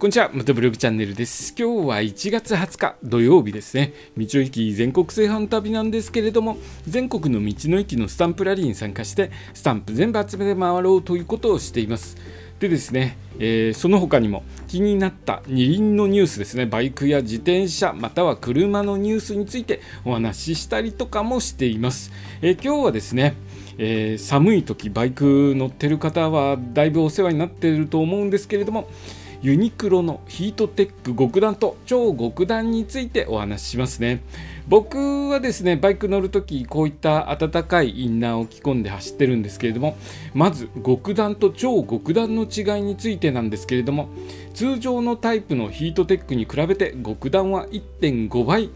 こんにちは、またブログチャンネルです。今日は1月20日土曜日ですね。道の駅全国制覇の旅なんですけれども、全国の道の駅のスタンプラリーに参加して、スタンプ全部集めて回ろうということをしています。でですね、えー、その他にも気になった二輪のニュースですね、バイクや自転車、または車のニュースについてお話ししたりとかもしています。えー、今日はですね、えー、寒い時バイク乗ってる方はだいぶお世話になっていると思うんですけれども、ユニクロのヒートテック極暖と超極暖についてお話ししますね僕はですねバイク乗るときこういった暖かいインナーを着込んで走ってるんですけれどもまず極暖と超極暖の違いについてなんですけれども通常のタイプのヒートテックに比べて極暖は1.5倍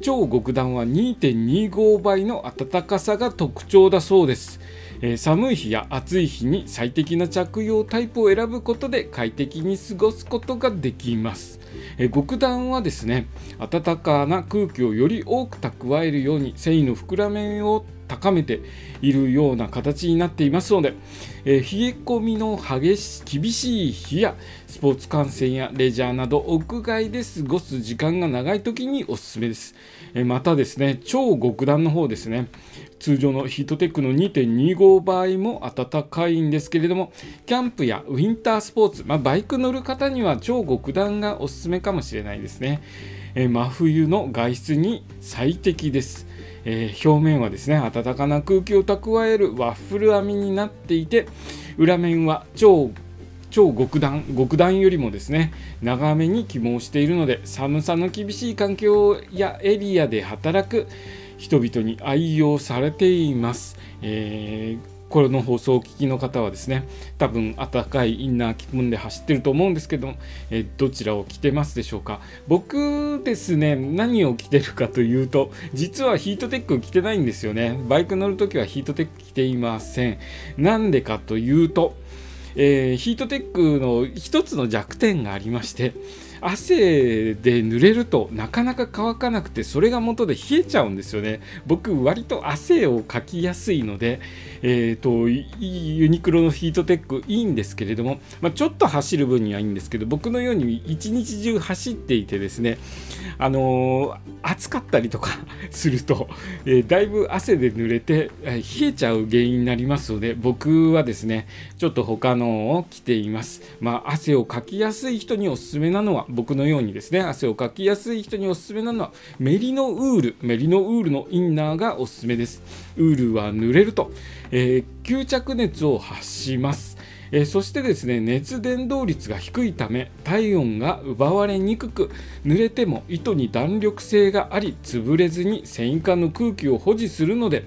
超極暖は2.25倍の暖かさが特徴だそうです。え寒い日や暑い日に最適な着用タイプを選ぶことで快適に過ごすことができます。え極暖はですね暖かな空気をより多く蓄えるように繊維の膨らみを高めているような形になっていますので、えー、冷え込みの激し厳しい日やスポーツ観戦やレジャーなど屋外で過ごす時間が長い時におすすめです、えー、またですね超極暖の方ですね通常のヒートテックの2.25倍も暖かいんですけれどもキャンプやウィンタースポーツ、まあ、バイク乗る方には超極暖がおすすめかもしれないですね、えー、真冬の外出に最適です。えー、表面はですね暖かな空気を蓄えるワッフル編みになっていて裏面は超超極暖極暖よりもですね長めに起毛しているので寒さの厳しい環境やエリアで働く人々に愛用されています、えーこれの放送をお聞きの方はですね多分暖かいインナー着込んで走ってると思うんですけど、えどちらを着てますでしょうか。僕ですね何を着てるかというと実はヒートテック着てないんですよね。バイク乗るときはヒートテック着ていません。なんでかというとえー、ヒートテックの一つの弱点がありまして汗で濡れるとなかなか乾かなくてそれが元で冷えちゃうんですよね。僕割と汗をかきやすいので、えーと、ユニクロのヒートテックいいんですけれども、まあ、ちょっと走る分にはいいんですけど僕のように一日中走っていてですねあのー、暑かったりとか すると、えー、だいぶ汗で濡れて、え冷えちゃう原因になりますので僕はですねちょっと他のを着ています。まあ汗をかきやすい人におすすめなのは僕のようにですね汗をかきやすい人におすすめなのはメリノウールメリノウールのインナーがおすすめです。ウールは濡れると、えー、吸着熱を発します。え、そしてですね熱伝導率が低いため体温が奪われにくく濡れても糸に弾力性があり潰れずに繊維管の空気を保持するので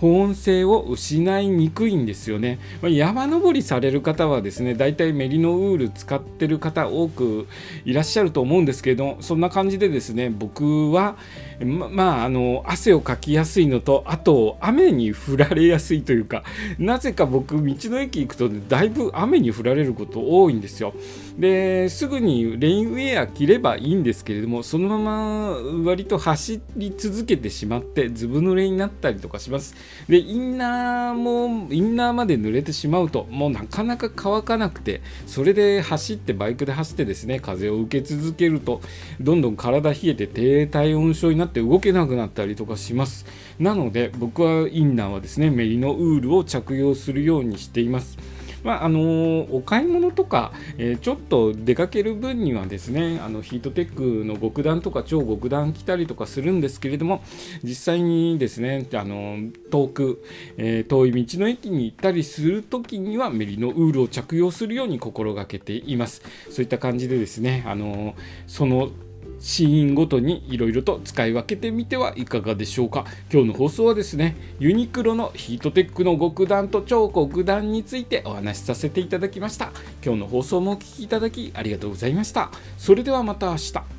保温性を失いにくいんですよね、まあ、山登りされる方はですねだいたいメリノウール使ってる方多くいらっしゃると思うんですけどそんな感じでですね僕はままああの汗をかきやすいのとあと雨に降られやすいというかなぜか僕道の駅行くと、ね、だいぶ雨に降られること多いんですよ。ですぐにレインウェア着ればいいんですけれどもそのまま割と走り続けてしまってずぶ濡れになったりとかします。でインナーもインナーまで濡れてしまうともうなかなか乾かなくてそれで走ってバイクで走ってですね風を受け続けるとどんどん体冷えて低体温症になって動けなくなったりとかします。なので僕はインナーはですねメリノウールを着用するようにしています。まあ、あのお買い物とか、えー、ちょっと出かける分にはですねあのヒートテックの極暖とか超極暖着たりとかするんですけれども実際にですねあの遠く、えー、遠い道の駅に行ったりする時にはメリノウールを着用するように心がけています。そういった感じでですねあのそのシーンごとにいろいろと使い分けてみてはいかがでしょうか。今日の放送はですねユニクロのヒートテックの極暖と超極暖についてお話しさせていただきました。今日の放送もお聴きいただきありがとうございました。それではまた明日。